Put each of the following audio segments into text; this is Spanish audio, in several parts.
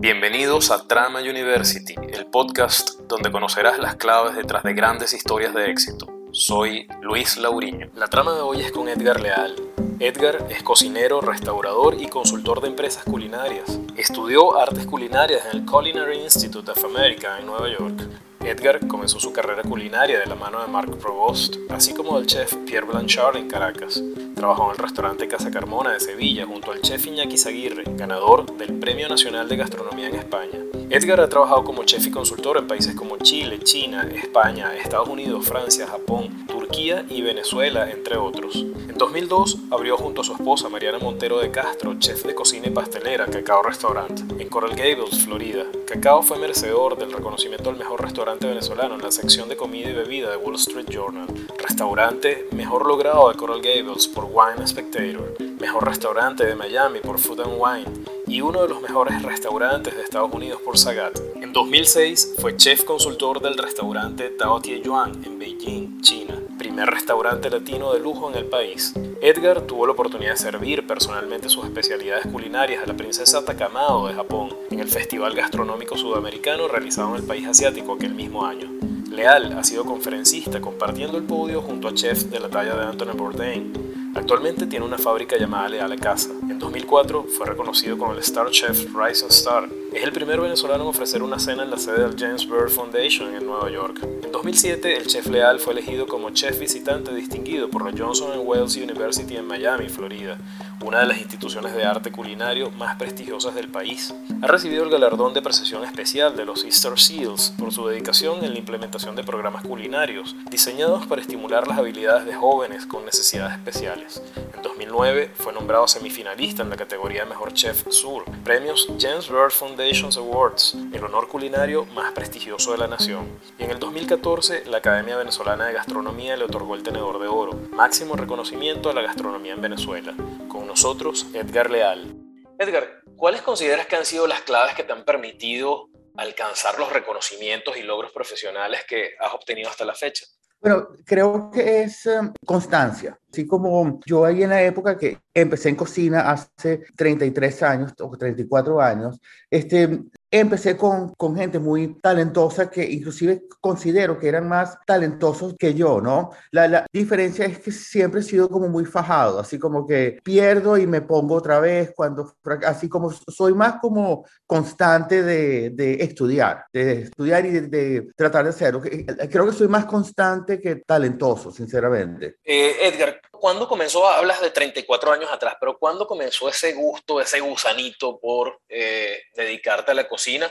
Bienvenidos a Trama University, el podcast donde conocerás las claves detrás de grandes historias de éxito. Soy Luis Lauriño. La trama de hoy es con Edgar Leal. Edgar es cocinero, restaurador y consultor de empresas culinarias. Estudió artes culinarias en el Culinary Institute of America en Nueva York Edgar comenzó su carrera culinaria de la mano de Marc Provost, así como del chef Pierre Blanchard en Caracas. Trabajó en el restaurante Casa Carmona de Sevilla junto al chef Iñaki Zaguirre, ganador del Premio Nacional de Gastronomía en España. Edgar ha trabajado como chef y consultor en países como Chile, China, España, Estados Unidos, Francia, Japón, Turquía y Venezuela, entre otros. En 2002 abrió junto a su esposa Mariana Montero de Castro, chef de cocina y pastelera, Cacao Restaurant, en Coral Gables, Florida. Cacao fue merecedor del reconocimiento al mejor restaurante venezolano en la sección de comida y bebida de Wall Street Journal, restaurante mejor logrado de Coral Gables por Wine Spectator, mejor restaurante de Miami por Food and Wine y uno de los mejores restaurantes de Estados Unidos por Sagat. En 2006 fue chef consultor del restaurante Tao Tie Yuan en Beijing, China, primer restaurante latino de lujo en el país. Edgar tuvo la oportunidad de servir personalmente sus especialidades culinarias a la princesa Takamado de Japón en el Festival Gastronómico Sudamericano realizado en el país asiático aquel mismo año. Leal ha sido conferencista compartiendo el podio junto a chefs de la talla de Anthony Bourdain, Actualmente tiene una fábrica llamada Leal Casa. En 2004 fue reconocido como el Star Chef Rising Star. Es el primer venezolano en ofrecer una cena en la sede del James Byrd Foundation en Nueva York. En 2007, el chef Leal fue elegido como chef visitante distinguido por la Johnson Wales University en Miami, Florida, una de las instituciones de arte culinario más prestigiosas del país. Ha recibido el galardón de precisión especial de los Easter Seals por su dedicación en la implementación de programas culinarios diseñados para estimular las habilidades de jóvenes con necesidades especiales. En 2009 fue nombrado semifinalista en la categoría Mejor Chef Sur, premios James Byrd Foundation Awards, el honor culinario más prestigioso de la nación. Y en el 2014 la Academia Venezolana de Gastronomía le otorgó el Tenedor de Oro, máximo reconocimiento a la gastronomía en Venezuela. Con nosotros, Edgar Leal. Edgar, ¿cuáles consideras que han sido las claves que te han permitido alcanzar los reconocimientos y logros profesionales que has obtenido hasta la fecha? Bueno, creo que es em, constancia. Así como yo ahí en la época que empecé en cocina hace 33 años o 34 años, este, empecé con, con gente muy talentosa que inclusive considero que eran más talentosos que yo, ¿no? La, la, diferencia es que siempre he sido como muy fajado, así como que pierdo y me pongo otra vez, cuando, así como soy más como constante de, de estudiar, de estudiar y de, de, tratar de hacerlo. Creo que soy más constante que talentoso, sinceramente. Eh, Edgar, ¿cuándo comenzó? Hablas de 34 años atrás, pero ¿cuándo comenzó ese gusto, ese gusanito por eh, dedicarte a la cocina?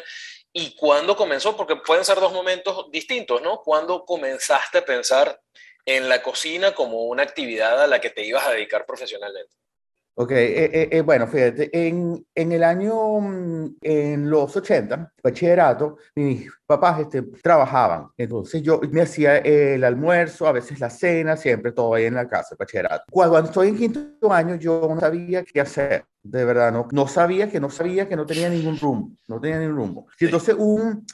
¿Y cuándo comenzó? Porque pueden ser dos momentos distintos, ¿no? ¿Cuándo comenzaste a pensar en la cocina como una actividad a la que te ibas a dedicar profesionalmente? Ok, eh, eh, eh, bueno, fíjate, en, en, el año, mm, en los 80, bachillerato, mis papás este, trabajaban, entonces yo me hacía el almuerzo, a veces la cena, siempre todo ahí en la casa, bachillerato. Cuando estoy en quinto año, yo no sabía qué hacer, de verdad, no, no sabía que no sabía que no tenía ningún rumbo, no tenía ningún rumbo. Y entonces un,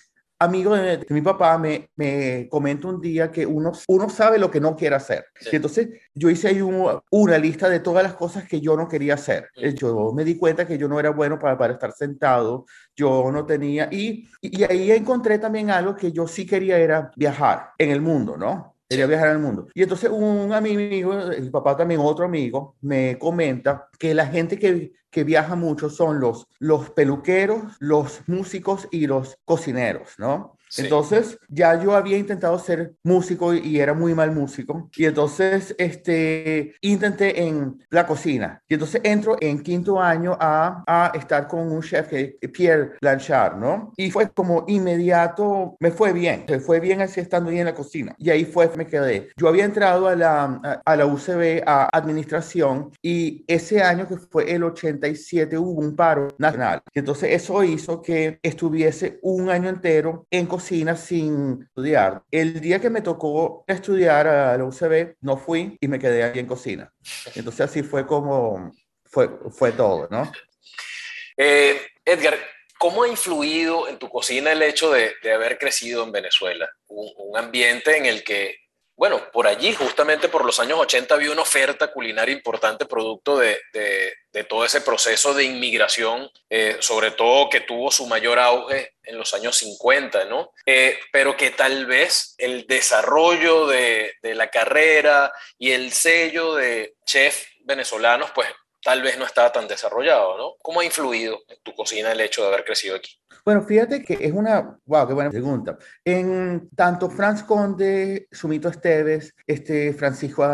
amigo de, mi papá me, me comenta un día que uno, uno sabe lo que no quiere hacer. Y entonces yo hice ahí una lista de todas las cosas que yo no quería hacer. Yo me di cuenta que yo no era bueno para, para estar sentado, yo no tenía, y, y ahí encontré también algo que yo sí quería era viajar en el mundo, ¿no? Quería viajar al mundo. Y entonces un amigo, el papá también otro amigo, me comenta que la gente que, que viaja mucho son los, los peluqueros, los músicos y los cocineros, ¿no? Entonces, ya yo había intentado ser músico y era muy mal músico. Y entonces, este, intenté en la cocina. Y entonces entro en quinto año a, a estar con un chef que Pierre Blanchard, ¿no? Y fue como inmediato, me fue bien. Me fue bien así estando ahí en la cocina. Y ahí fue, me quedé. Yo había entrado a la, a, a la UCB, a administración, y ese año que fue el 87 hubo un paro nacional. Y entonces eso hizo que estuviese un año entero en cocina sin estudiar. El día que me tocó estudiar a la UCB, no fui y me quedé ahí en cocina. Entonces así fue como fue, fue todo, ¿no? Eh, Edgar, ¿cómo ha influido en tu cocina el hecho de, haber crecido en Venezuela? Un, ambiente en el que bueno, por allí, justamente por los años 80, había una oferta culinaria importante producto de, todo ese proceso de inmigración, eh, sobre todo que tuvo su mayor auge en los años 50, ¿no? Eh, pero que tal vez el desarrollo de, de la carrera y el sello de chef venezolanos, pues tal vez no estaba tan desarrollado, ¿no? ¿Cómo ha influido en tu cocina el hecho de haber crecido aquí? Bueno, fíjate que es una, wow, qué buena pregunta. En tanto Franz Conde, Sumito Esteves, este Francisco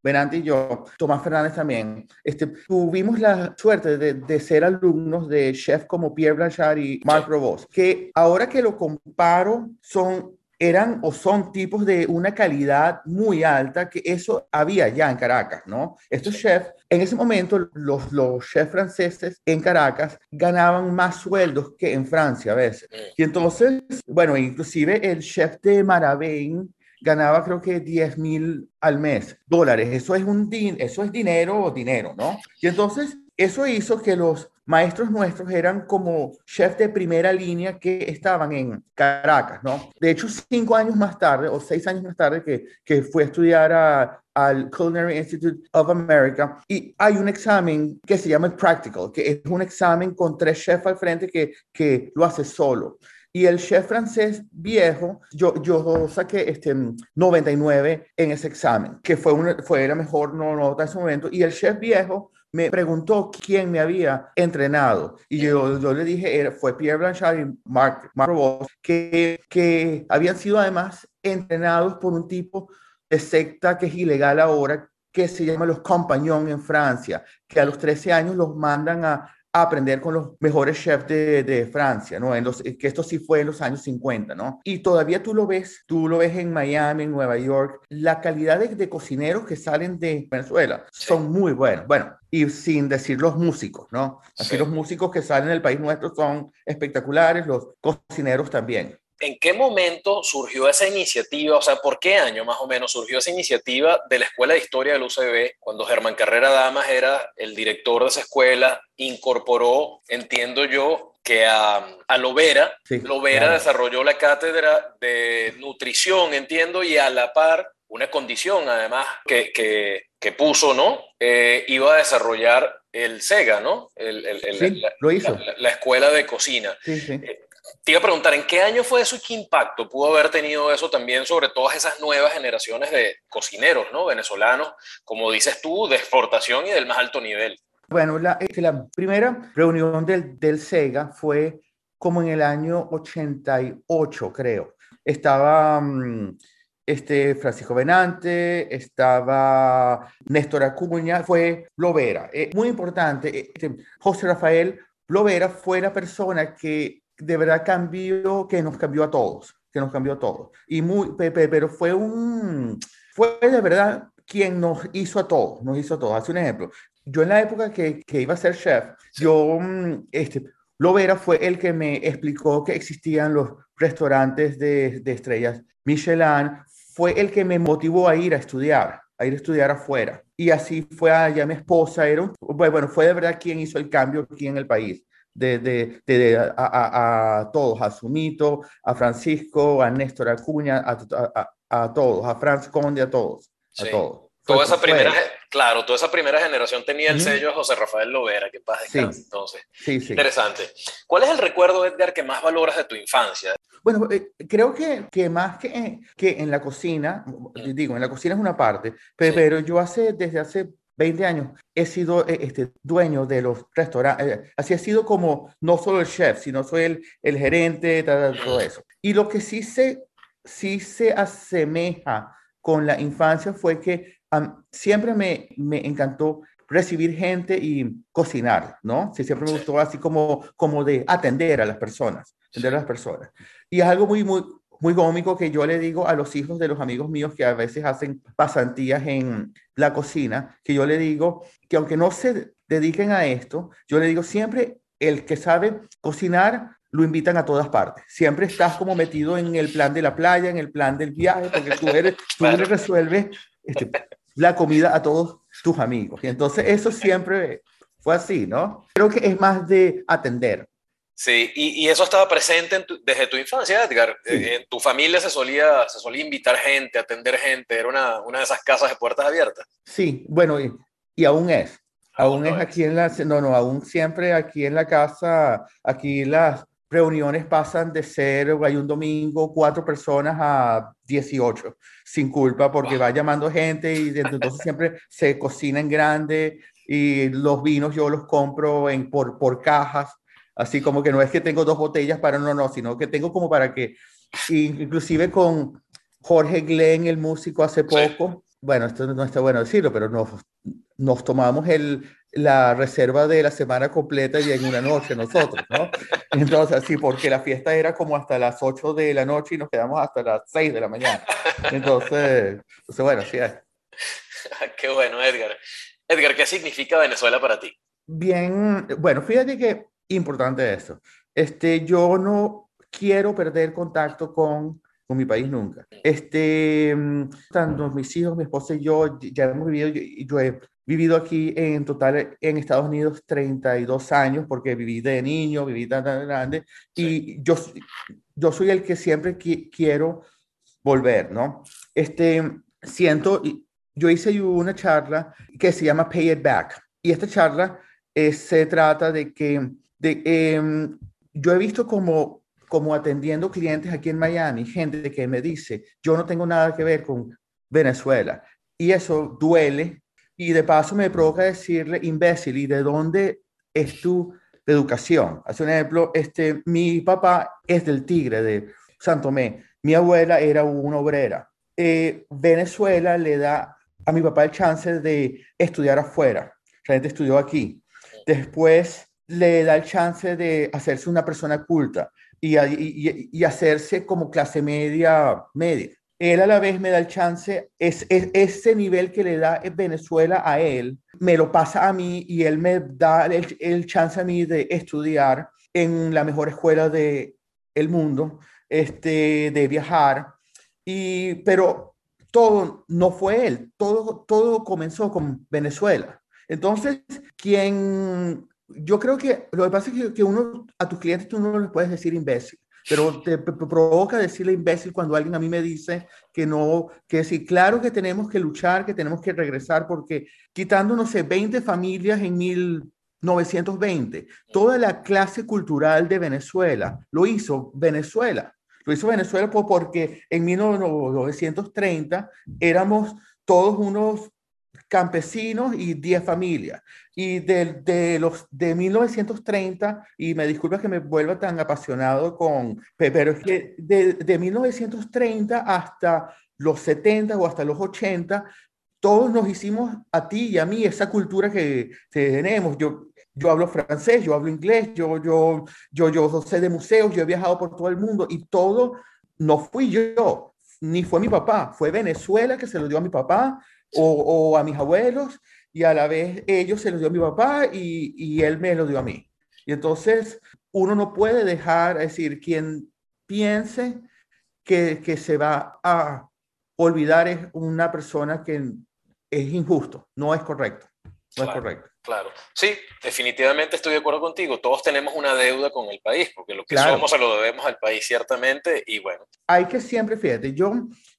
Benante y yo, Tomás Fernández también, este, tuvimos la suerte de, de, ser alumnos de chefs como Pierre Blanchard y Marc Robos, que ahora que lo comparo son eran o son tipos de una calidad muy alta que eso había ya en Caracas, ¿no? Estos chefs, en ese momento los, los chefs franceses en Caracas ganaban más sueldos que en Francia a veces. Y entonces, bueno, inclusive el chef de Maravén ganaba creo que 10 mil al mes dólares. Eso es, un din eso es dinero o dinero, ¿no? Y entonces eso hizo que los maestros nuestros eran como chefs de primera línea que estaban en Caracas, ¿no? De hecho, cinco años más tarde, o seis años más tarde, que, que fue a estudiar al Culinary Institute of America y hay un examen que se llama el Practical, que es un examen con tres chefs al frente que, que lo hace solo. Y el chef francés viejo, yo, yo saqué este 99 en ese examen, que fue, una, fue la mejor nota en ese momento. Y el chef viejo me preguntó quién me había entrenado. Y yo, yo le dije, fue Pierre Blanchard y Marc, Marc que, que habían sido además entrenados por un tipo de secta que es ilegal ahora, que se llama los compagnons en Francia, que a los 13 años los mandan a, aprender con los mejores chefs de, de, Francia, ¿no? En los, que esto sí fue en los años 50, ¿no? Y todavía tú lo ves, tú lo ves en Miami, en Nueva York, la calidad de, de cocineros que salen de Venezuela son muy buenos. Bueno, y sin decir los músicos, ¿no? Así sí. los músicos que salen del país nuestro son espectaculares, los cocineros también. ¿En qué momento surgió esa iniciativa? O sea, ¿por qué año más o menos surgió esa iniciativa de la Escuela de Historia del UCB cuando Germán Carrera Damas era el director de esa escuela? Incorporó, entiendo yo, que a, a Lovera, sí, Lovera claro. desarrolló la cátedra de nutrición, entiendo, y a la par una condición además que, que, que puso, ¿no? Eh, iba a desarrollar el SEGA, ¿no? El, el, el, sí, la, lo hizo. La, la, escuela de cocina. Sí, sí. Eh, te iba a preguntar, ¿en qué año fue eso y qué impacto pudo haber tenido eso también sobre todas esas nuevas generaciones de cocineros, ¿no? Venezolanos, como dices tú, de exportación y del más alto nivel. Bueno, la, este, la primera reunión del, del SEGA fue como en el año 88, creo. Estaba um, este Francisco Benante, estaba Néstor Acuña, fue Lovera. Eh, muy importante, este, José Rafael Lovera fue la persona que de verdad cambió, que nos cambió a todos, que nos cambió a todos. Y muy, pero fue un, fue de verdad quien nos hizo a todos, nos hizo a todos. Hace un ejemplo. Yo en la época que, que iba a ser chef, yo, mm, este, Lovera fue el que me explicó que existían los restaurantes de, de estrellas Michelin, fue el que me motivó a ir a estudiar, a ir a estudiar afuera. Y así fue allá mi esposa, era un, bueno, fue de verdad quien hizo el cambio aquí en el país de, de, de a, a, a, todos, a Sumito, a Francisco, a Néstor Acuña, a, a todos, a Franz Conde, a todos, sí. a todos. Toda esa primera, claro, toda esa primera generación tenía el sello de José Rafael Lovera, que paz sí. entonces. Sí, sí. Interesante. ¿Cuál es el recuerdo, Edgar, que más valoras de tu infancia? Bueno, eh, creo que, que más que, que en la cocina, digo, en la cocina es una parte, pero, sí. pero yo hace, desde hace 20 años he sido eh, este, dueño de los restaurantes, eh, así he sido como no solo el chef, sino soy el, el gerente, todo eso. Y lo que sí se, sí se asemeja con la infancia fue que um, siempre me, me encantó recibir gente y cocinar, ¿no? Sí, siempre me gustó así como, como de atender a las personas, atender a las personas. Y es algo muy, muy, muy cómico que yo le digo a los hijos de los amigos míos que a veces hacen pasantías en la cocina, que yo le digo que aunque no se dediquen a esto, yo le digo siempre el que sabe cocinar lo invitan a todas partes. Siempre estás como metido en el plan de la playa, en el plan del viaje, porque tú eres, tú le resuelves este, la comida a todos tus amigos. Y entonces eso siempre fue así, ¿no? Creo que es más de atender, Sí, y, eso estaba presente desde tu infancia, Edgar. Eh, en tu familia se solía, se solía invitar gente, atender gente, era una, una de esas casas de puertas abiertas. Sí, bueno, y, y aún es. Aún, es aquí en la, no, no, aún siempre aquí en la casa, aquí las reuniones pasan de ser, hay un domingo, cuatro personas a 18, sin culpa, porque va llamando gente y entonces siempre se cocina en grande y los vinos yo los compro en, por, por cajas, así como que no es que tengo dos botellas para no, no, sino que tengo como para que, inclusive con Jorge Glenn, el músico, hace poco, bueno, esto no está bueno decirlo, pero nos, nos tomamos el, la reserva de la semana completa y en una noche nosotros, ¿no? Entonces, sí, porque la fiesta era como hasta las 8 de la noche y nos quedamos hasta las 6 de la mañana. Entonces, entonces bueno, sí es. Qué bueno, Edgar. Edgar, ¿qué significa Venezuela para ti? Bien, bueno, fíjate que importante eso. Este, yo no quiero perder contacto con con mi país nunca. Este, mm, tanto mis hijos, mi esposa y yo ya hemos vivido, yo, yo he vivido aquí en total en Estados Unidos 32 años porque viví de niño, viví tan, grande y yo, yo soy el que siempre quiero volver, ¿no? Este, siento, yo hice una charla que se llama Pay It Back y esta charla eh, se trata de que de, em, yo he visto como como atendiendo clientes aquí en Miami, gente que me dice, yo no tengo nada que ver con Venezuela. Y eso duele y de paso me provoca decirle, imbécil, ¿y de dónde es tu educación? Hace un ejemplo, este, mi papá es del Tigre, de Santo Tomé. Mi abuela era una obrera. Eh, Venezuela le da a mi papá el chance de estudiar afuera. La gente estudió aquí. Después le da el chance de hacerse una persona culta y, hacerse como clase media, media. Él a la vez me da el chance, es, ese nivel que le da Venezuela a él, me lo pasa a mí y él me da el, chance a mí de estudiar en la mejor escuela del el mundo, este, de viajar. Y, pero todo no fue él, todo, todo comenzó con Venezuela. Entonces, quien yo creo que lo que pasa es que, uno, a tus clientes tú no les puedes decir imbécil, pero te provoca decirle imbécil cuando alguien a mí me dice que no, que sí, claro que tenemos que luchar, que tenemos que regresar, porque quitando, no sé, 20 familias en 1920, toda la clase cultural de Venezuela lo hizo Venezuela. Lo hizo Venezuela porque en 1930 éramos todos unos campesinos y 10 familias. Y de, de, los de 1930, y me disculpa que me vuelva tan apasionado con, pero es que de, de 1930 hasta los 70 o hasta los 80, todos nos hicimos a ti y a mí esa cultura que, tenemos. Yo, yo hablo francés, yo hablo inglés, yo, yo, yo, yo sé de museos, yo he viajado por todo el mundo y todo no fui yo, ni fue mi papá, fue Venezuela que se lo dio a mi papá o, a mis abuelos y a la vez ellos se los dio a mi papá y, y él me lo dio a mí. Y entonces uno no puede dejar, es decir, quien piense que, que se va a olvidar es una persona que es injusto, no es correcto. No es correcto. Claro, sí, definitivamente estoy de acuerdo contigo. Todos tenemos una deuda con el país, porque lo que somos se lo debemos al país, ciertamente, y bueno. Hay que siempre, fíjate, yo,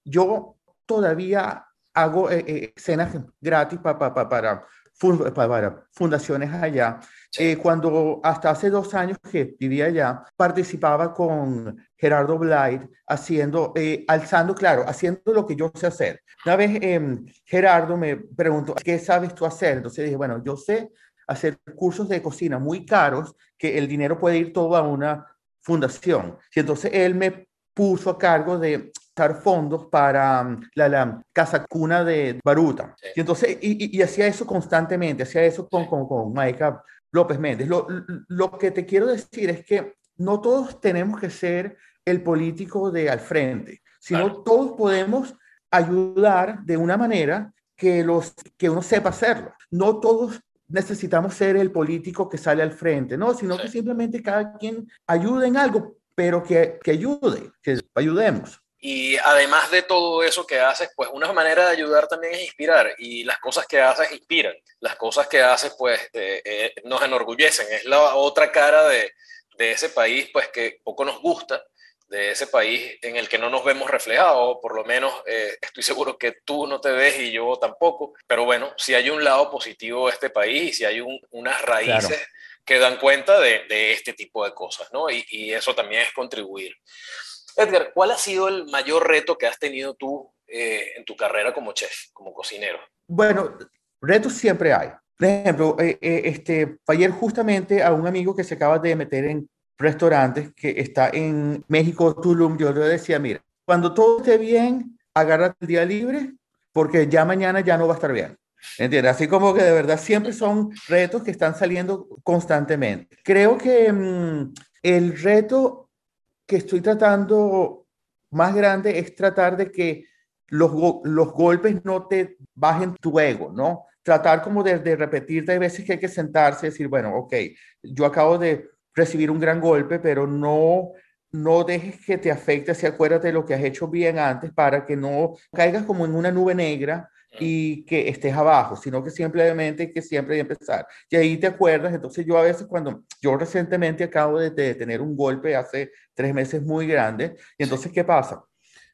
yo todavía hago eh, eh, cenas gratis para, para, para fundaciones allá. Eh, cuando hasta hace dos años que vivía allá, participaba con Gerardo Blight haciendo, alzando, claro, haciendo lo que yo sé hacer. Una vez em, Gerardo me preguntó, ¿qué sabes tú hacer? Entonces dije, bueno, yo sé hacer cursos de cocina muy caros que el dinero puede ir todo a una fundación. Y entonces él me puso a cargo de fondos para mm, la, la, casa cuna de Baruta. Y entonces, y, hacía eso constantemente, hacía eso con, con, con Maica López Méndez. Lo, lo que te quiero decir es que no todos tenemos que ser el político de al frente, sino todos podemos ayudar de una manera que, los, que uno sepa hacerlo. No todos necesitamos ser el político que sale al frente, no, sino que simplemente cada quien ayude en algo, pero que, que ayude, que ayudemos. Y además de todo eso que haces, pues una manera de ayudar también es inspirar. Y las cosas que haces inspiran. Las cosas que haces, pues, eh, nos enorgullecen. Es la otra cara de, de ese país pues que poco nos gusta, de ese país en el que no nos vemos reflejados, por lo menos eh, estoy seguro que tú no te ves y yo tampoco, pero bueno, si hay un lado positivo de este país y si hay unas raíces que dan cuenta de, este tipo de cosas, ¿no? Y, y, eso también es contribuir. Edgar, ¿cuál ha sido el mayor reto que has tenido tú eh, en tu carrera como chef, como cocinero? Bueno, retos siempre hay. Por ejemplo, eh, eh, este, ayer justamente a un amigo que se acaba de meter en restaurantes que está en México, Tulum, yo le decía, mira, cuando todo esté bien, agarra el día libre porque ya mañana ya no va a estar bien. ¿Entiendes? Así como que de verdad siempre son retos que están saliendo constantemente. Creo que mm, el reto que estoy tratando más grande es tratar de que los, los golpes no te bajen tu ego, ¿no? Tratar como de, de repetirte, hay veces que hay que sentarse y decir, bueno, ok, yo acabo de recibir un gran golpe, pero no, no dejes que te afecte, si acuérdate de lo que has hecho bien antes para que no caigas como en una nube negra y que estés abajo, sino que simplemente que siempre hay que empezar. Y ahí te acuerdas, entonces yo a veces cuando, yo recientemente acabo de, tener un golpe hace tres meses muy grande, y entonces, ¿qué pasa?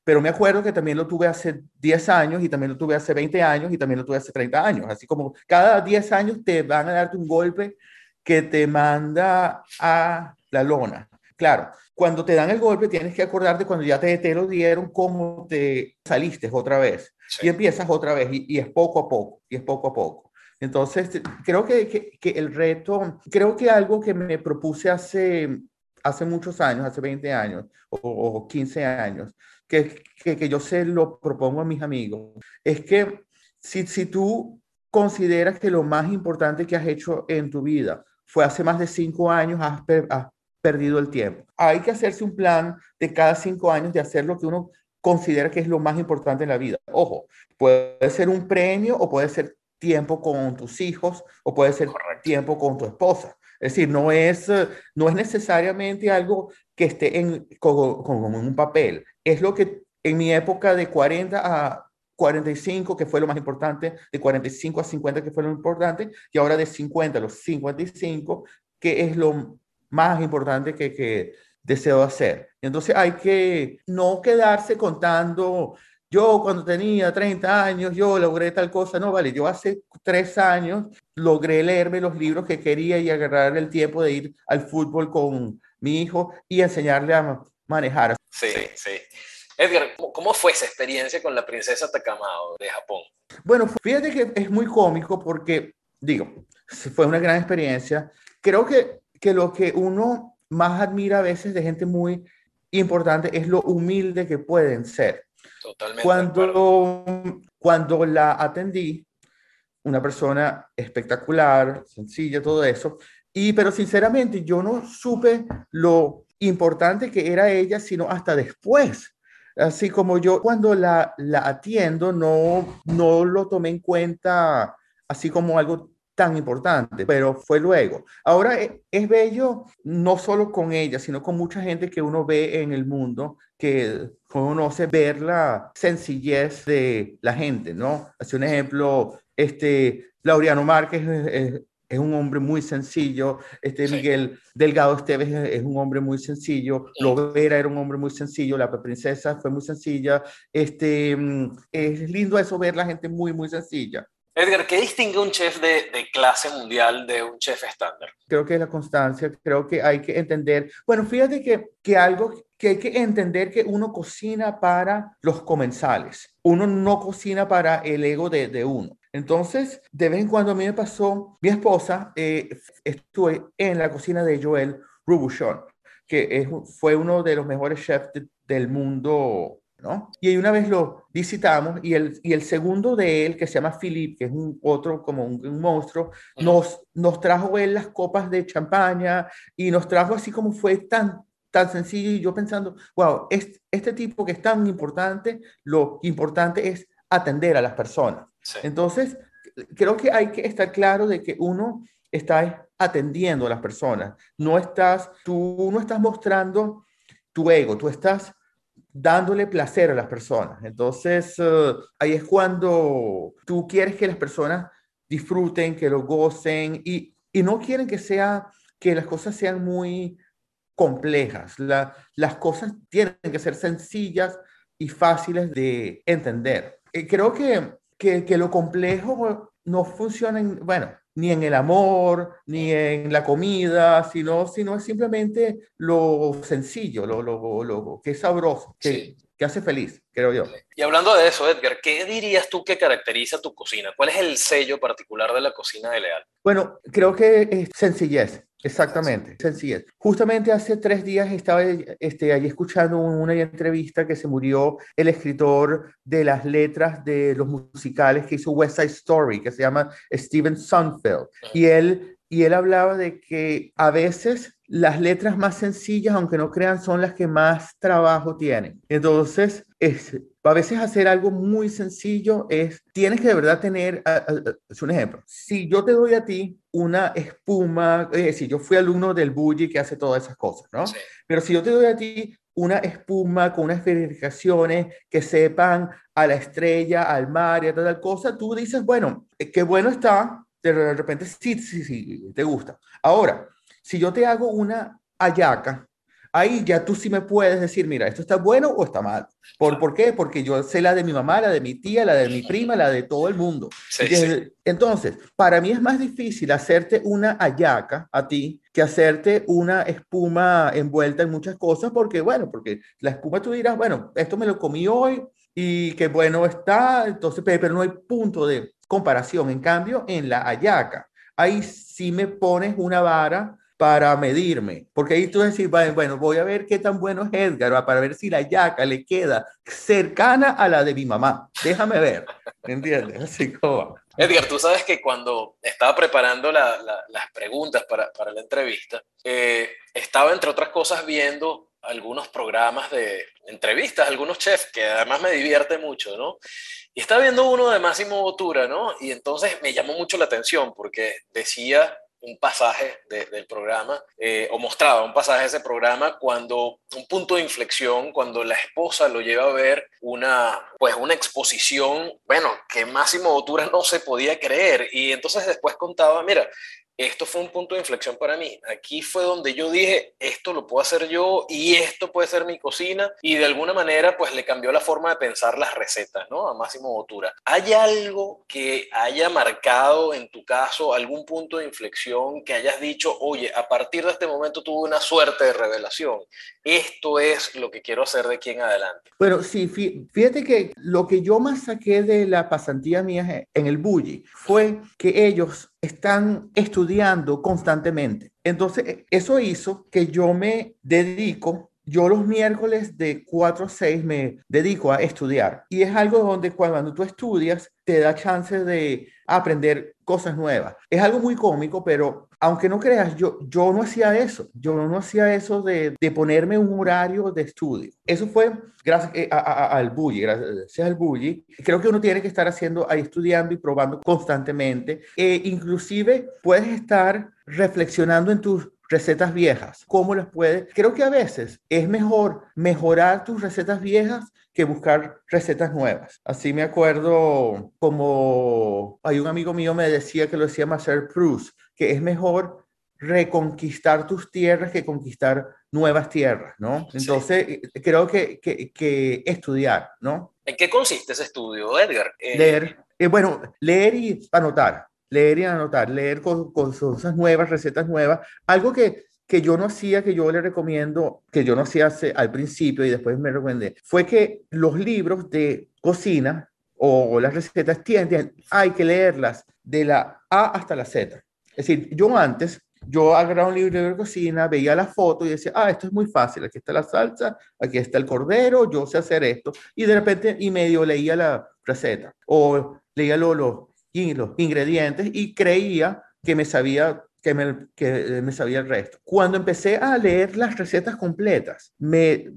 Pero me acuerdo que también lo tuve hace 10 años y también lo tuve hace 20 años y también lo tuve hace 30 años. Así como cada 10 años te van a darte un golpe que te manda a la lona. Claro, cuando te dan el golpe tienes que acordarte cuando ya te, te lo dieron, cómo te saliste otra vez. Y empiezas otra vez y, es poco a poco, y es poco a poco. Entonces, creo que, que, el reto, creo que algo que me propuse hace, hace muchos años, hace 20 años o, o 15 años, que, que, que, yo se lo propongo a mis amigos, es que si, si tú consideras que lo más importante que has hecho en tu vida fue hace más de cinco años, has, has perdido el tiempo. Hay que hacerse un plan de cada cinco años de hacer lo que uno considera que es lo más importante en la vida. Ojo, puede ser un premio o puede ser tiempo con tus hijos o puede ser tiempo con tu esposa. Es decir, no es, no es necesariamente algo que esté en, como, como en un papel. Es lo que en mi época de 40 a 45, que fue lo más importante, de 45 a 50, que fue lo importante, y ahora de 50 a los 55, que es lo más importante que, que deseo hacer. Entonces hay que no quedarse contando, yo cuando tenía 30 años, yo logré tal cosa, no, vale, yo hace tres años logré leerme los libros que quería y agarrar el tiempo de ir al fútbol con mi hijo y enseñarle a manejar. Sí, sí. Edgar, ¿cómo fue esa experiencia con la princesa Takamado de Japón? Bueno, fíjate que es muy cómico porque, digo, fue una gran experiencia. Creo que que lo que uno más admira a veces de gente muy importante es lo humilde que pueden ser. Totalmente. Cuando, cuando la atendí, una persona espectacular, sencilla, todo eso, y pero sinceramente yo no supe lo importante que era ella, sino hasta después. Así como yo cuando la, la atiendo no, no lo tomé en cuenta así como algo tan importante, pero fue luego. Ahora e, es bello no solo con ella, sino con mucha gente que uno ve en el mundo, que conoce ver la sencillez de la gente, ¿no? Hace un ejemplo, este, Laureano Márquez es, es un hombre muy sencillo, este Miguel Delgado Esteves es, un hombre muy sencillo, Lovera era un hombre muy sencillo, la princesa fue muy sencilla, este, mm, es lindo eso ver la gente muy, muy sencilla. Edgar, ¿qué distingue un chef de, clase mundial de un chef estándar? Creo que es la constancia, creo que hay que entender, bueno, fíjate que, que algo que hay que entender que uno cocina para los comensales, uno no cocina para el ego de, uno. Entonces, de vez en cuando a mí me pasó, mi esposa, eh, estuve en la cocina de Joel Rubuchon, que fue uno de los mejores chefs del mundo y una vez lo visitamos y el, y el segundo de él, que se llama Philip, que es un otro como un, monstruo, nos, nos trajo él las copas de champaña y nos trajo así como fue tan, tan sencillo y yo pensando, wow, este, este tipo que es tan importante, lo importante es atender a las personas. Entonces, creo que hay que estar claro de que uno está atendiendo a las personas, no estás, tú no estás mostrando tu ego, tú estás dándole placer a las personas. Entonces, eh, ahí es cuando tú quieres que las personas disfruten, que lo gocen y, y no quieren que sea que las cosas sean muy complejas. las cosas tienen que ser sencillas y fáciles de entender. Eh, creo que, que, que lo complejo no funciona en, bueno, ni en el amor, ni en la comida, sino, sino es simplemente lo sencillo, lo, lo, lo que es sabroso, que, que, hace feliz, creo yo. Y hablando de eso, Edgar, ¿qué dirías tú que caracteriza tu cocina? ¿Cuál es el sello particular de la cocina de Leal? Bueno, creo que es sencillez. Exactamente, sencillez. Justamente hace tres días estaba este, ahí escuchando una entrevista que se murió el escritor de las letras de los musicales que hizo West Side Story, que se llama Steven Sunfield. Y él, y él hablaba de que a veces las letras más sencillas, aunque no crean, son las que más trabajo tienen. Entonces, es, a veces hacer algo muy sencillo es, tienes que de verdad tener, es un ejemplo, si yo te doy a ti una espuma, eh, si yo fui alumno del Bully que hace todas esas cosas, ¿no? Pero si yo te doy a ti una espuma con unas verificaciones que sepan a la estrella, al mar y a tal cosa, tú dices, bueno, eh, qué bueno está, de repente sí, sí, sí, te gusta. Ahora, si yo te hago una ayaca ahí ya tú sí me puedes decir, mira, esto está bueno o está mal. ¿Por, ¿por qué? Porque yo sé la de mi mamá, la de mi tía, la de mi prima, la de todo el mundo. Entonces, para mí es más difícil hacerte una ayaca a ti que hacerte una espuma envuelta en muchas cosas, porque, bueno, porque la espuma tú dirás, bueno, esto me lo comí hoy y qué bueno está, entonces, pero no hay punto de comparación. En cambio, en la ayaca, ahí sí me pones una vara para medirme, porque ahí tú decís, bueno, voy a ver qué tan bueno es Edgar, para ver si la yaca le queda cercana a la de mi mamá. Déjame ver, ¿entiendes? Así como... Edgar, tú sabes que cuando estaba preparando las preguntas para, la entrevista, eh, estaba entre otras cosas viendo algunos programas de entrevistas, algunos chefs, que además me divierte mucho, ¿no? Y estaba viendo uno de Máximo Botura, ¿no? Y entonces me llamó mucho la atención porque decía un pasaje del programa, eh, o mostraba un pasaje de ese programa cuando un punto de inflexión, cuando la esposa lo lleva a ver una, pues una exposición, bueno, que Máximo Botura no se podía creer. Y entonces después contaba, mira, esto fue un punto de inflexión para mí. Aquí fue donde yo dije, esto lo puedo hacer yo y esto puede ser mi cocina. Y de alguna manera, pues le cambió la forma de pensar las recetas, ¿no? A Máximo Botura. ¿Hay algo que haya marcado en tu caso algún punto de inflexión que hayas dicho, oye, a partir de este momento tuve una suerte de revelación? Esto es lo que quiero hacer de aquí en adelante. Bueno, sí, fíjate que lo que yo más saqué de la pasantía mía en el Bully fue que ellos están estudiando constantemente. Entonces, eso hizo que yo me dedico yo los miércoles de 4 a 6 me dedico a estudiar y es algo donde cuando tú estudias te da chance de aprender cosas nuevas. Es algo muy cómico, pero aunque no creas, yo, yo no hacía eso. Yo no hacía eso de, de ponerme un horario de estudio. Eso fue gracias eh, al bully, gracias al bully. Creo que uno tiene que estar haciendo ahí estudiando y probando constantemente. E inclusive puedes estar reflexionando en tus recetas viejas. ¿Cómo las puedes? Creo que a veces es mejor mejorar tus recetas viejas que buscar recetas nuevas. Así me acuerdo como hay un amigo mío me decía que lo decía Marcel Proust, que es mejor reconquistar tus tierras que conquistar nuevas tierras, ¿no? Entonces, eh, creo que, que, estudiar, ¿no? ¿En qué consiste ese estudio, Edgar? Eh, leer, eh, bueno, leer y anotar, leer y anotar, leer cosas nuevas, recetas nuevas, algo que que yo no hacía, que yo le recomiendo, que yo no hacía al principio y después me recomendé, fue que los libros de cocina o las recetas tienen, hay que leerlas de la A hasta la Z. Es decir, yo antes, yo agarraba un libro de cocina, veía la foto y decía, ah, esto es muy fácil, aquí está la salsa, aquí está el cordero, yo sé hacer esto. Y de repente, y medio leía la receta o leía los, los ingredientes y creía que me sabía que me, que me sabía el resto. Cuando empecé a leer las recetas completas, me,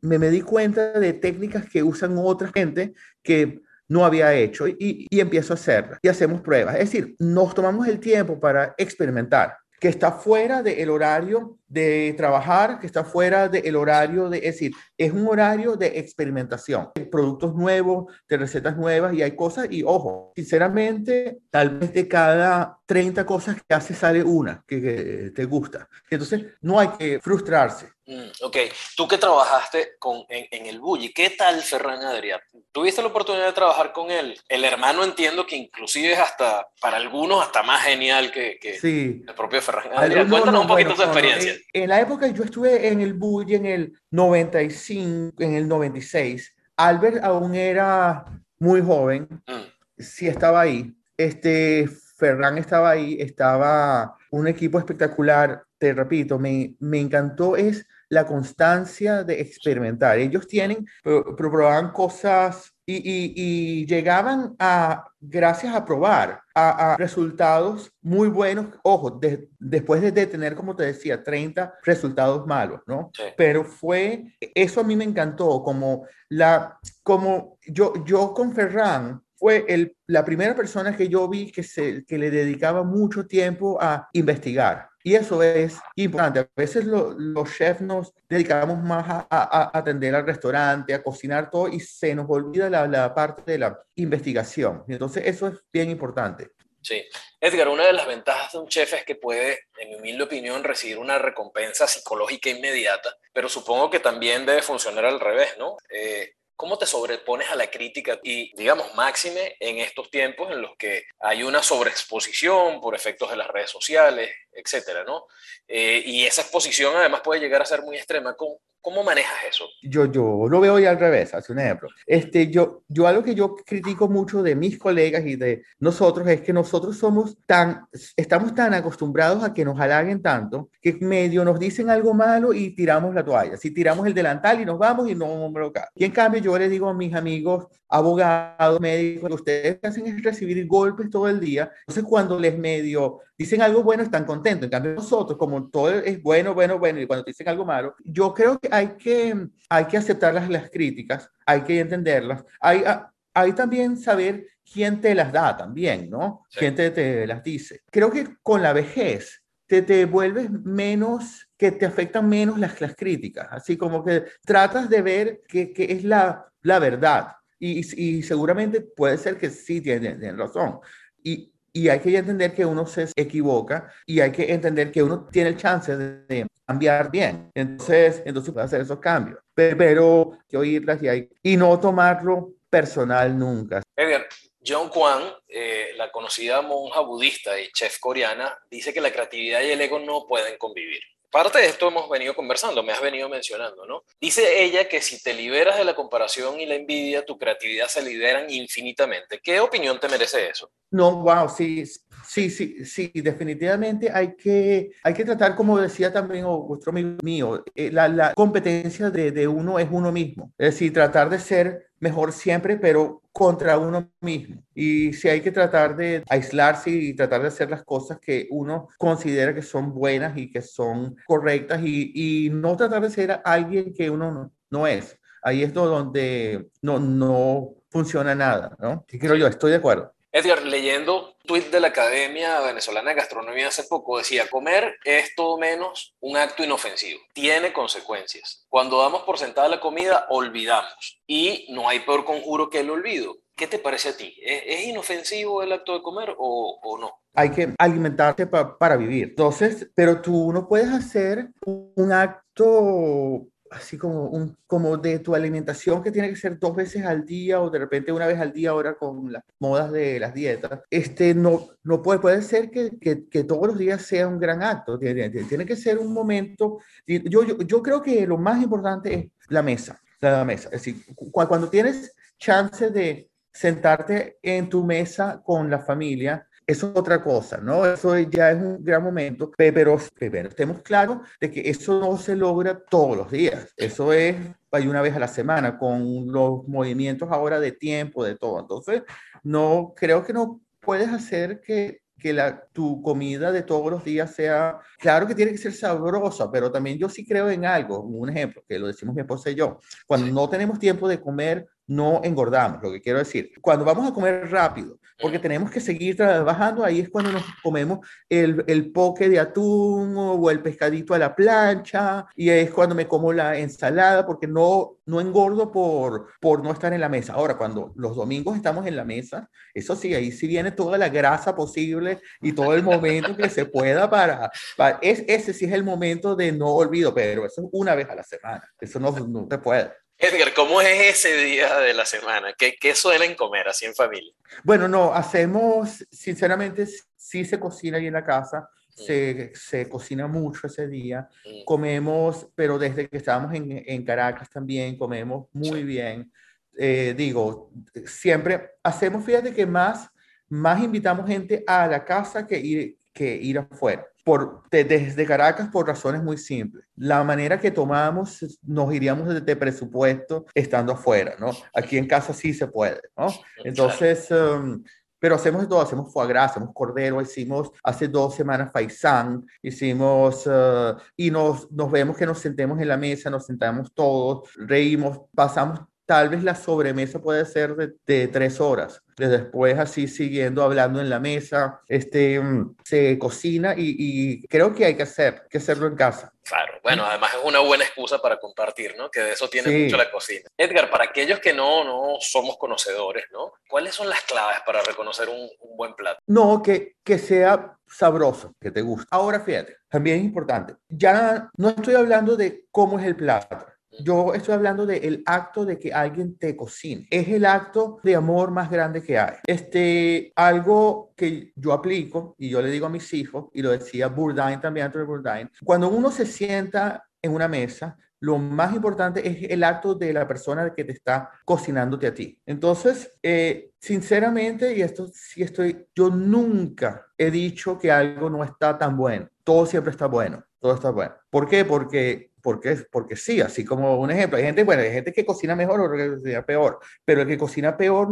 me, me di cuenta de técnicas que usan otra gente que no había hecho y, y, empiezo a hacerlas y hacemos pruebas. Es decir, nos tomamos el tiempo para experimentar, que está fuera del horario de trabajar que está fuera del horario de, es decir, es un horario de experimentación, de productos nuevos, de recetas nuevas y hay cosas, y ojo, sinceramente, tal vez de cada 30 cosas que hace sale una que, te gusta. Entonces, no hay que frustrarse. Mm, ok, tú que trabajaste con, en, el Bulli, ¿qué tal Ferran Adrià? ¿Tuviste la oportunidad de trabajar con él? El hermano entiendo que inclusive es hasta, para algunos, hasta más genial que, que el propio Ferran Adrià. Cuéntanos un poquito tu experiencia. En, la época yo estuve en el Bulli en el 95, en el 96. Albert aún era muy joven, mm. sí estaba ahí. Este, Ferran estaba ahí, estaba un equipo espectacular, te repito, me, me encantó es la constancia de experimentar. Ellos tienen, probaban cosas y, y, llegaban a, gracias a probar, a, resultados muy buenos. Ojo, después de, tener, como te decía, 30 resultados malos, ¿no? Pero fue, eso a mí me encantó, como la, como yo, yo con Ferran, fue el, la primera persona que yo vi que, se, que le dedicaba mucho tiempo a investigar. Y eso es importante. A veces los chefs nos dedicamos más a, atender al restaurante, a cocinar todo y se nos olvida la, la parte de la investigación. Entonces eso es bien importante. Sí. Edgar, una de las ventajas de un chef es que puede, en mi humilde opinión, recibir una recompensa psicológica inmediata, pero supongo que también debe funcionar al revés, ¿no? Eh, ¿Cómo te sobrepones a la crítica y, digamos, máxime en estos tiempos en los que hay una sobreexposición por efectos de las redes sociales, etcétera, ¿no? Eh, y esa exposición además puede llegar a ser muy extrema. ¿Cómo, ¿Cómo manejas eso? Yo, yo lo veo ya al revés, hace un ejemplo. Este, yo, yo algo que yo critico mucho de mis colegas y de nosotros es que nosotros somos tan, estamos tan acostumbrados a que nos halaguen tanto que medio nos dicen algo malo y tiramos la toalla. Si tiramos el delantal y nos vamos y no me lo Y en cambio yo les digo a mis amigos abogados, médicos, que ustedes hacen es recibir golpes todo el día. Entonces cuando les medio dicen algo bueno están contentos. En cambio nosotros, como todo es bueno, bueno, bueno, y cuando dicen algo malo, yo creo que hay que, hay que aceptar las, las críticas, hay que entenderlas, hay, ah, hay también saber quién te las da también, ¿no? Quién te, te, las dice. Creo que con la vejez te, te vuelves menos, que te afectan menos las, las críticas, así como que tratas de ver qué es la, la verdad. Y, y, seguramente puede ser que sí tienen, tienen razón. Y, y hay que entender que uno se equivoca y hay que entender que uno tiene el chance de cambiar bien. Entonces, entonces puede hacer esos cambios. Pero, hay que oírlas y, hay, y no tomarlo personal nunca. Edgar, John Kwan, eh, la conocida monja budista y chef coreana, dice que la creatividad y el ego no pueden convivir. Parte de esto hemos venido conversando, me has venido mencionando, ¿no? Dice ella que si te liberas de la comparación y la envidia, tu creatividad se liberan infinitamente. ¿Qué opinión te merece eso? No, wow, sí, sí, sí, sí, definitivamente hay que, hay que tratar, como decía también vuestro amigo mío, eh, la, la, competencia de, de uno es uno mismo. Es decir, tratar de ser mejor siempre, pero contra uno mismo. Y si hay que tratar de aislarse y tratar de hacer las cosas que uno considera que son buenas y que son correctas y, y no tratar de ser alguien que uno no, no es. Ahí es donde no, no funciona nada, ¿no? ¿Qué creo yo? Estoy de acuerdo. Edgar, leyendo tuit de la Academia Venezolana de Gastronomía hace poco, decía, comer es todo menos un acto inofensivo, tiene consecuencias. Cuando damos por sentada la comida, olvidamos. Y no hay peor conjuro que el olvido. ¿Qué te parece a ti? ¿Es, inofensivo el acto de comer o, no? Hay que alimentarse para vivir. Entonces, pero tú no puedes hacer un acto así como, un, como de tu alimentación que tiene que ser dos veces al día o de repente una vez al día ahora con las modas de las dietas, este, no, no puede, puede ser que, que, que todos los días sea un gran acto, tiene, tiene que ser un momento, yo, yo, yo, creo que lo más importante es la mesa, la mesa, es decir, cuando tienes chance de sentarte en tu mesa con la familia, eso es otra cosa, ¿no? Eso ya es un gran momento, pero, pero estemos claros de que eso no se logra todos los días. Eso es hay una vez a la semana con los movimientos ahora de tiempo, de todo. Entonces, no creo que no puedes hacer que que la, tu comida de todos los días sea, claro que tiene que ser sabrosa, pero también yo sí creo en algo, un ejemplo, que lo decimos mi esposa y yo, cuando no tenemos tiempo de comer no engordamos, lo que quiero decir. Cuando vamos a comer rápido, porque tenemos que seguir trabajando, ahí es cuando nos comemos el, el poke de atún o el pescadito a la plancha, y es cuando me como la ensalada, porque no, no engordo por, por no estar en la mesa. Ahora, cuando los domingos estamos en la mesa, eso sí, ahí sí viene toda la grasa posible y todo el momento que se pueda para... para es, ese sí es el momento de no olvido, pero eso es una vez a la semana, eso no, no se puede. Edgar, ¿cómo es ese día de la semana? ¿Qué, ¿Qué, suelen comer así en familia? Bueno, no, hacemos, sinceramente, sí se cocina ahí en la casa, mm. se, se, cocina mucho ese día, mm. comemos, pero desde que estábamos en, en Caracas también comemos muy sí. bien. Eh, digo, siempre hacemos, fíjate que más, más invitamos gente a la casa que ir, que ir afuera por, de, desde Caracas por razones muy simples. La manera que tomamos, nos iríamos de presupuesto estando afuera, ¿no? Aquí en casa sí se puede, ¿no? Entonces, um, pero hacemos de todo, hacemos foie gras, hacemos cordero, hicimos hace dos semanas faisán, hicimos, uh, y nos, nos vemos que nos sentemos en la mesa, nos sentamos todos, reímos, pasamos tal vez la sobremesa puede ser de, de, tres horas. Después así siguiendo hablando en la mesa, este, se cocina y, y, creo que hay que hacer, que hacerlo en casa. Claro, bueno, además es una buena excusa para compartir, ¿no? Que de eso tiene sí. mucho la cocina. Edgar, para aquellos que no, no somos conocedores, ¿no? ¿Cuáles son las claves para reconocer un, un buen plato? No, que, que sea sabroso, que te guste. Ahora fíjate, también es importante, ya no estoy hablando de cómo es el plato, yo estoy hablando del acto de que alguien te cocine. Es el acto de amor más grande que hay. Este, algo que yo aplico y yo le digo a mis hijos, y lo decía Bourdain también, Anthony Bourdain, cuando uno se sienta en una mesa, lo más importante es el acto de la persona que te está cocinándote a ti. Entonces, eh, sinceramente, y esto sí estoy, yo nunca he dicho que algo no está tan bueno. Todo siempre está bueno. Todo está bueno. ¿Por qué? Porque porque, porque sí, así como un ejemplo, hay gente, bueno, hay gente que cocina mejor o que cocina peor, pero el que cocina peor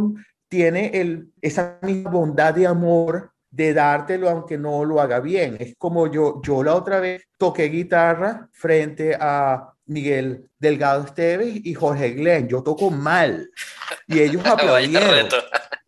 tiene el, esa misma bondad de amor de dártelo aunque no lo haga bien. Es como yo, yo la otra vez toqué guitarra frente a Miguel Delgado Esteves y Jorge Glenn. Yo toco mal y ellos aplaudieron.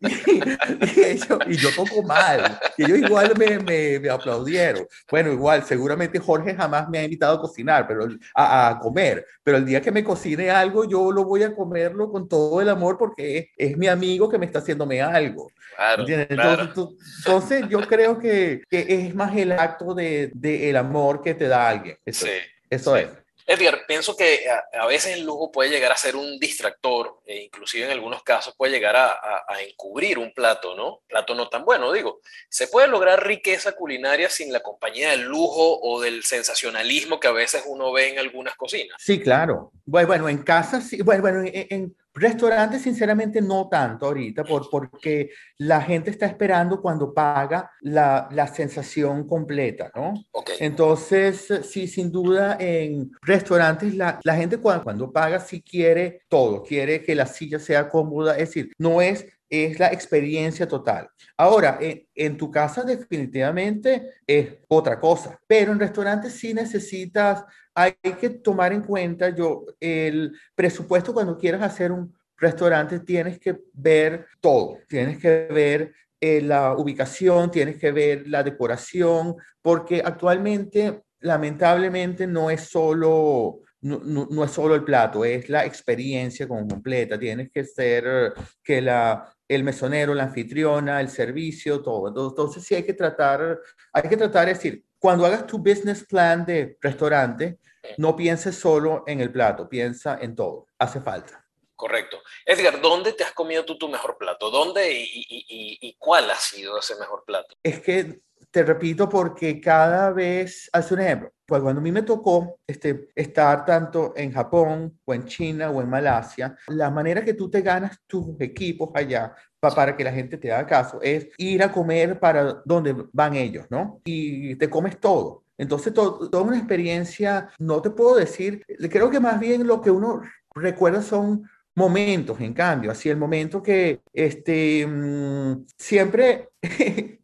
y, ellos, y, yo toco mal. Y ellos igual me, me, me, aplaudieron. Bueno, igual, seguramente Jorge jamás me ha invitado a cocinar, pero a, a, comer. Pero el día que me cocine algo, yo lo voy a comerlo con todo el amor porque es, es mi amigo que me está haciéndome algo. Claro, claro. Entonces, entonces, yo creo que, que, es más el acto de, de, el amor que te da alguien. Eso, sí, eso sí. es. Edgar, pienso que a, veces el lujo puede llegar a ser un distractor, e inclusive en algunos casos puede llegar a, encubrir un plato, ¿no? Plato no tan bueno, digo. Se puede lograr riqueza culinaria sin la compañía del lujo o del sensacionalismo que a veces uno ve en algunas cocinas. Sí, claro. Bueno, en casa sí. Bueno, bueno en, en Restaurantes, sinceramente, no tanto ahorita, por, porque la gente está esperando cuando paga la, la sensación completa, ¿no? Okay. Entonces, sí, sin duda, en restaurantes, la, la gente cuando, cuando paga sí quiere todo, quiere que la silla sea cómoda, es decir, no es es la experiencia total. Ahora, en, en, tu casa definitivamente es otra cosa, pero en restaurantes sí necesitas, hay que tomar en cuenta yo el presupuesto cuando quieras hacer un restaurante, tienes que ver todo, tienes que ver eh, la ubicación, tienes que ver la decoración, porque actualmente lamentablemente no es solo no, no, no, es solo el plato, es la experiencia como completa. Tienes que ser que la, el mesonero, la anfitriona, el servicio, todo. Entonces sí hay que tratar, hay que tratar de decir, cuando hagas tu business plan de restaurante, no pienses solo en el plato, piensa en todo. Hace falta. Correcto. Edgar, ¿dónde te has comido tú tu mejor plato? ¿Dónde y, y, y, y cuál ha sido ese mejor plato? Es que te repito porque cada vez, hace un ejemplo, pues cuando a mí me tocó este, estar tanto en Japón o en China o en Malasia, la manera que tú te ganas tus equipos allá para que la gente te haga caso es ir a comer para donde van ellos, ¿no? Y te comes todo. Entonces, todo, toda una experiencia, no te puedo decir, creo que más bien lo que uno recuerda son momentos, en cambio, así el momento que este, mmm, siempre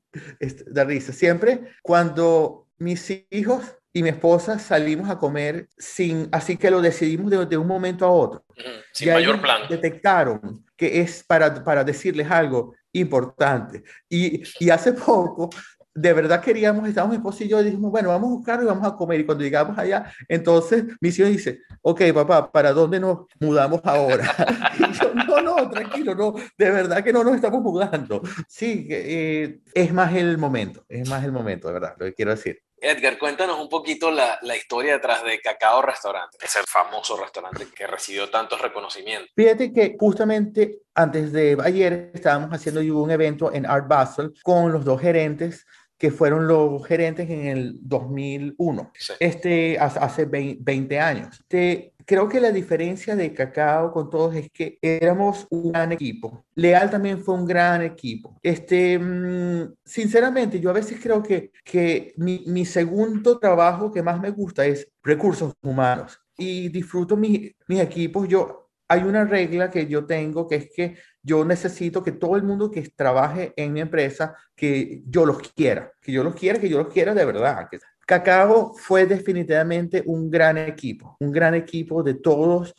da risa. Siempre cuando mis hijos y mi esposa salimos a comer sin, así que lo decidimos de, de un momento a otro. Sin mayor plan. Detectaron que es para, para decirles algo importante. Y, y hace poco de verdad queríamos, estábamos mi esposo y yo, dijimos, bueno, vamos a buscarlo y vamos a comer. Y cuando llegamos allá, entonces mi hijo dice, ok, papá, ¿para dónde nos mudamos ahora? y yo, no, no, tranquilo, no, de verdad que no nos estamos mudando. Sí, eh, es más el momento, es más el momento, de verdad, lo que quiero decir. Edgar, cuéntanos un poquito la, la, historia detrás de Cacao Restaurante, ese famoso restaurante que recibió tantos reconocimientos. Fíjate que justamente antes de ayer estábamos haciendo un evento en Art Basel con los dos gerentes que fueron los gerentes en el 2001, este, hace 20 años. Este, creo que la diferencia de Cacao con todos es que éramos un gran equipo. Leal también fue un gran equipo. Este, mm, sinceramente, yo a veces creo que, que mi, mi segundo trabajo que más me gusta es recursos humanos y disfruto mis equipos. Yo hay una regla que yo tengo que es que yo necesito que todo el mundo que trabaje en mi empresa, que yo los quiera, que yo los quiera, que yo los quiera de verdad. Cacao fue definitivamente un gran equipo, un gran equipo de todos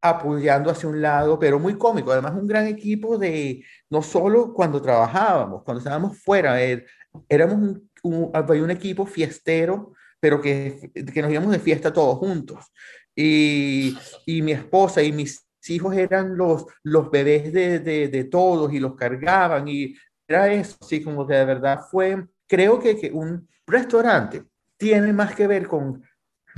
apoyando hacia un lado, pero muy cómico. Además, un gran equipo de no solo cuando trabajábamos, cuando estábamos fuera, er, éramos un, un, equipo fiestero, pero que, que nos íbamos de fiesta todos juntos y, y mi esposa y mis hijos eran los, los bebés de, de, todos y los cargaban y era eso, así como de verdad fue, creo que, que un restaurante tiene más que ver con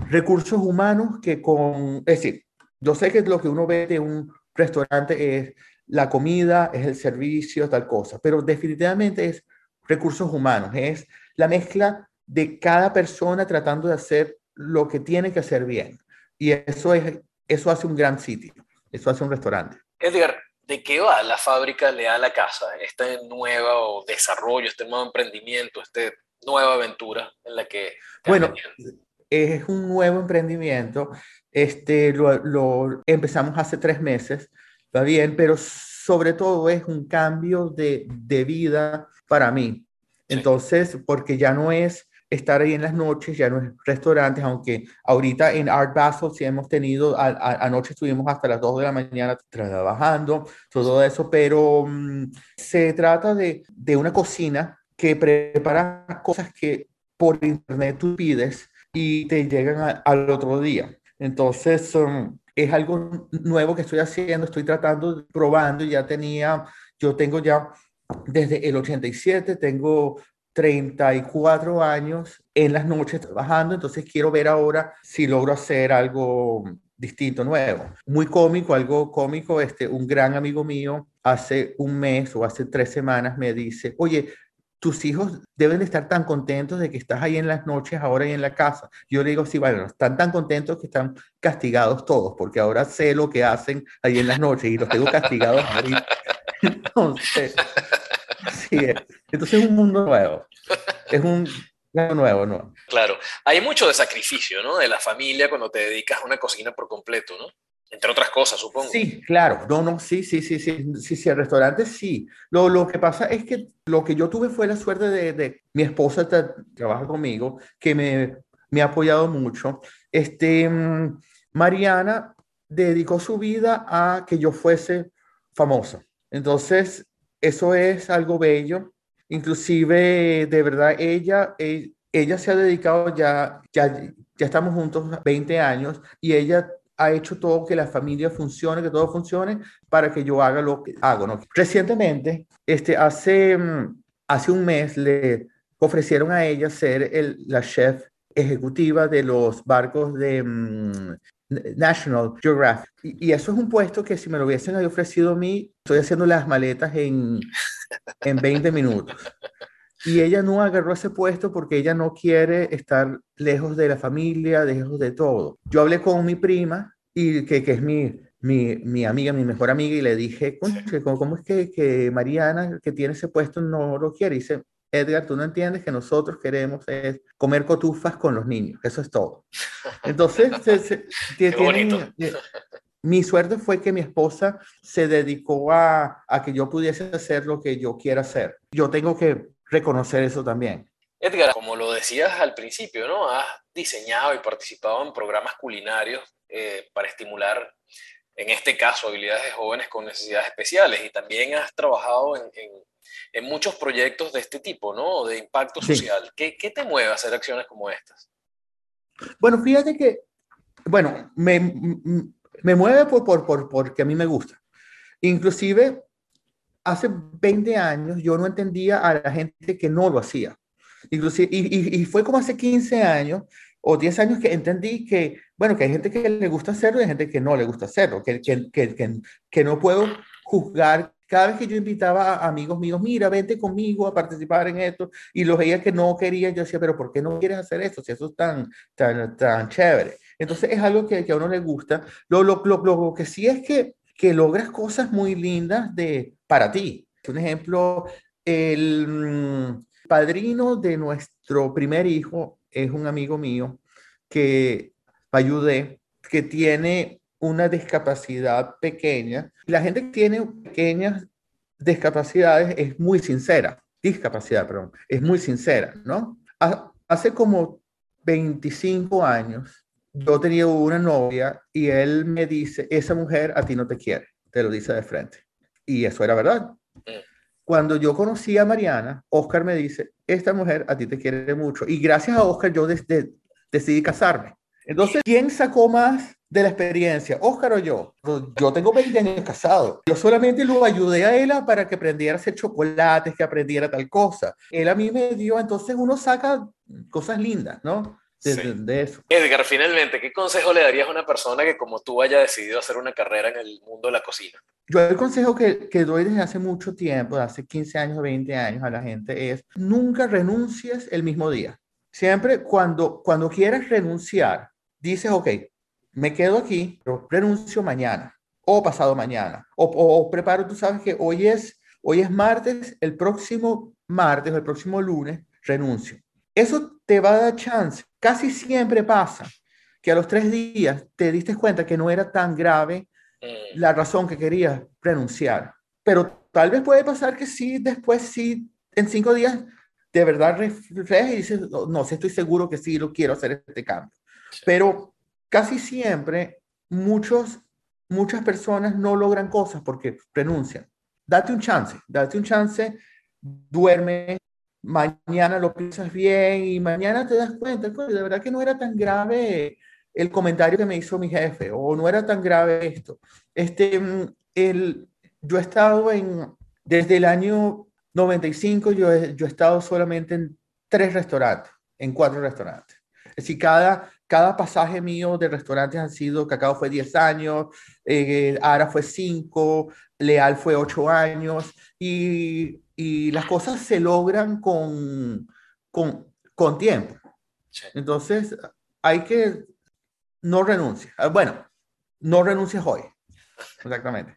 recursos humanos que con, es decir, yo sé que lo que uno ve de un restaurante es la comida, es el servicio, tal cosa, pero definitivamente es recursos humanos, es la mezcla de cada persona tratando de hacer lo que tiene que hacer bien. Y eso, es, eso hace un gran sitio, eso hace un restaurante. Edgar, ¿de qué va la fábrica Leal a Casa? Este nuevo desarrollo, este nuevo emprendimiento, esta nueva aventura en la que... Bueno, es un nuevo emprendimiento. Este, lo, lo, empezamos hace tres meses, va bien, pero sobre todo es un cambio de, de vida para mí. Entonces, sí. porque ya no es estar ahí en las noches, ya no es restaurantes, aunque ahorita en Art Basel sí hemos tenido, a, a, anoche estuvimos hasta las 2 de la mañana trabajando, todo eso, pero um, se trata de, de una cocina que prepara cosas que por internet tú pides y te llegan a, al otro día. Entonces, um, es algo nuevo que estoy haciendo, estoy tratando, probando, ya tenía, yo tengo ya desde el 87, tengo 34 años en las noches trabajando, entonces quiero ver ahora si logro hacer algo distinto, nuevo. Muy cómico, algo cómico, este, un gran amigo mío hace un mes o hace tres semanas me dice, oye, tus hijos deben de estar tan contentos de que estás ahí en las noches ahora y en la casa. Yo le digo, sí, bueno, están tan contentos que están castigados todos, porque ahora sé lo que hacen ahí en las noches y los tengo castigados ahorita. Entonces, Así es. Entonces es un mundo nuevo. Es un mundo nuevo, ¿no? Claro. Hay mucho de sacrificio, ¿no? De la familia cuando te dedicas a una cocina por completo, ¿no? Entre otras cosas, supongo. Sí, claro. No, no, sí, sí, sí, sí. Sí, sí, el restaurante sí. Lo, lo que pasa es que lo que yo tuve fue la suerte de, de mi esposa tra trabaja conmigo, que me, me ha apoyado mucho. Este, Mariana dedicó su vida a que yo fuese famosa. Entonces, eso es algo bello. Inclusive, de verdad, ella, ella se ha dedicado ya, ya, ya estamos juntos 20 años y ella ha hecho todo que la familia funcione, que todo funcione para que yo haga lo que hago. ¿no? Recientemente, este, hace, hace un mes, le ofrecieron a ella ser el, la chef ejecutiva de los barcos de, National Geographic. Y, eso es un puesto que si me lo hubiesen ofrecido a mí, estoy haciendo las maletas en, en 20 minutos. Y ella no agarró ese puesto porque ella no quiere estar lejos de la familia, lejos de todo. Yo hablé con mi prima, y que, que es mi, mi, mi, amiga, mi mejor amiga, y le dije, ¿cómo, cómo es que, que, Mariana, que tiene ese puesto, no lo quiere? Y dice, Edgar, tú no entiendes que nosotros queremos es comer cotufas con los niños, eso es todo. Entonces, se, se, tienen, mi suerte fue que mi esposa se dedicó a, a, que yo pudiese hacer lo que yo quiera hacer. Yo tengo que reconocer eso también. Edgar, como lo decías al principio, ¿no? Has diseñado y participado en programas culinarios eh, para estimular, en este caso, habilidades de jóvenes con necesidades especiales y también has trabajado en, en, muchos proyectos de este tipo, ¿no? De impacto social. ¿Qué, ¿Qué, te mueve a hacer acciones como estas? Bueno, fíjate que, bueno, me, me mueve por, por, por, porque a mí me gusta. Inclusive, hace 20 años yo no entendía a la gente que no lo hacía. Inclusive, y, y, fue como hace 15 años o 10 años que entendí que, bueno, que hay gente que le gusta hacerlo y hay gente que no le gusta hacerlo, que, que, que, que no puedo juzgar. Cada vez que yo invitaba a amigos míos, mira, vente conmigo a participar en esto, y los veía que no querían, yo decía, pero ¿por qué no quieres hacer eso? Si eso es tan, tan, tan chévere. Entonces es algo que, que a uno le gusta. Lo, lo, lo, lo, que sí es que, que logras cosas muy lindas de, para ti. Un ejemplo, el, mm, padrino de nuestro primer hijo es un amigo mío que ayudé, que tiene una discapacidad pequeña. La gente que tiene pequeñas discapacidades es muy sincera, discapacidad, perdón, es muy sincera, ¿no? Hace como 25 años yo tenía una novia y él me dice, esa mujer a ti no te quiere, te lo dice de frente. Y eso era verdad. Cuando yo conocí a Mariana, Oscar me dice, esta mujer a ti te quiere mucho. Y gracias a Oscar yo decidí casarme. Entonces, ¿quién sacó más de la experiencia, Oscar o yo? Yo tengo 20 años casado. Yo solamente lo ayudé a ella para que aprendiera a hacer chocolates, que aprendiera tal cosa. Él a mí me dio, entonces uno saca cosas lindas, ¿no? de, eso. Edgar, finalmente, ¿qué consejo le darías a una persona que como tú haya decidido hacer una carrera en el mundo de la cocina? Yo el consejo que, que doy desde hace mucho tiempo, hace 15 años o 20 años a la gente es nunca renuncies el mismo día. Siempre cuando, cuando quieras renunciar, dices, ok, me quedo aquí, pero renuncio mañana o pasado mañana. O, o, preparo, tú sabes que hoy es, hoy es martes, el próximo martes o el próximo lunes renuncio. Eso te va a dar chance Casi siempre pasa que a los tres días te diste cuenta que no era tan grave mm. la razón que querías renunciar. Pero tal vez puede pasar que sí, después sí, en cinco días, de verdad reflejas y dices, no, sé, estoy seguro que sí lo quiero hacer este cambio. Pero casi siempre muchos, muchas personas no logran cosas porque renuncian. Date un chance, date un chance, duerme, mañana lo piensas bien y mañana te das cuenta, de verdad que no era tan grave el comentario que me hizo mi jefe o no era tan grave esto. Este, mm, el, yo he estado en, desde el año 95, yo he, yo he estado solamente en tres restaurantes, en cuatro restaurantes. Es decir, cada, cada pasaje mío de restaurantes han sido, Cacao fue 10 años, eh, Ara fue 5, Leal fue 8 años y y las cosas se logran con, con, con tiempo. Entonces, hay que no renunciar. Ah, bueno, no renuncies hoy. Exactamente.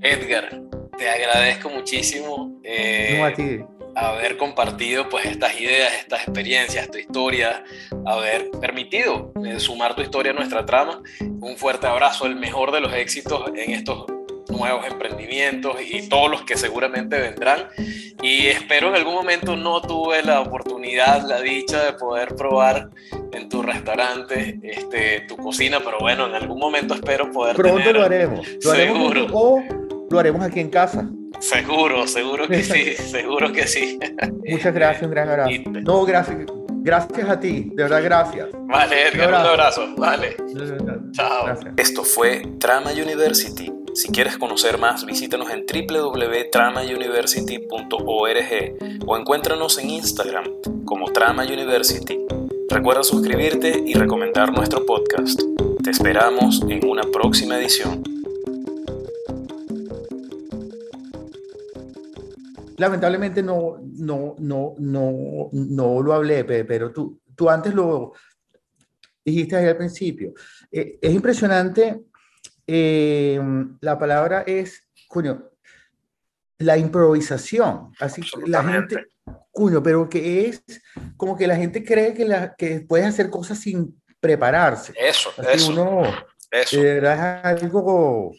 Edgar, te agradezco muchísimo eh, haber compartido pues estas ideas, estas experiencias, tu historia, haber permitido eh, sumar tu historia a nuestra trama. Un fuerte abrazo, el mejor de los éxitos en estos nuevos emprendimientos y todos los que seguramente vendrán. Y espero en algún momento no tuve la oportunidad, la dicha de poder probar en tu restaurante este, tu cocina, pero bueno, en algún momento espero poder. Pronto lo haremos. Lo seguro. o lo haremos aquí en casa. Seguro, seguro que sí, seguro que sí. Muchas gracias, un gran abrazo. No, gracias. Gracias a ti, de verdad, gracias. Vale, Edgar, un abrazo. Vale. Chao. Esto fue Trama University si quieres conocer más, visítanos en www.tramauniversity.org o encuéntranos en Instagram como Trama University. Recuerda suscribirte y recomendar nuestro podcast. Te esperamos en una próxima edición. Lamentablemente no, no, no, no, no lo hablé, pero tú, tú antes lo dijiste ahí al principio. Eh, es impresionante eh, la palabra es, cuño, la improvisación. Así la gente, cuño, pero que es como que la gente cree que, la, que puedes hacer cosas sin prepararse. Eso, eso. Uno, eso. es algo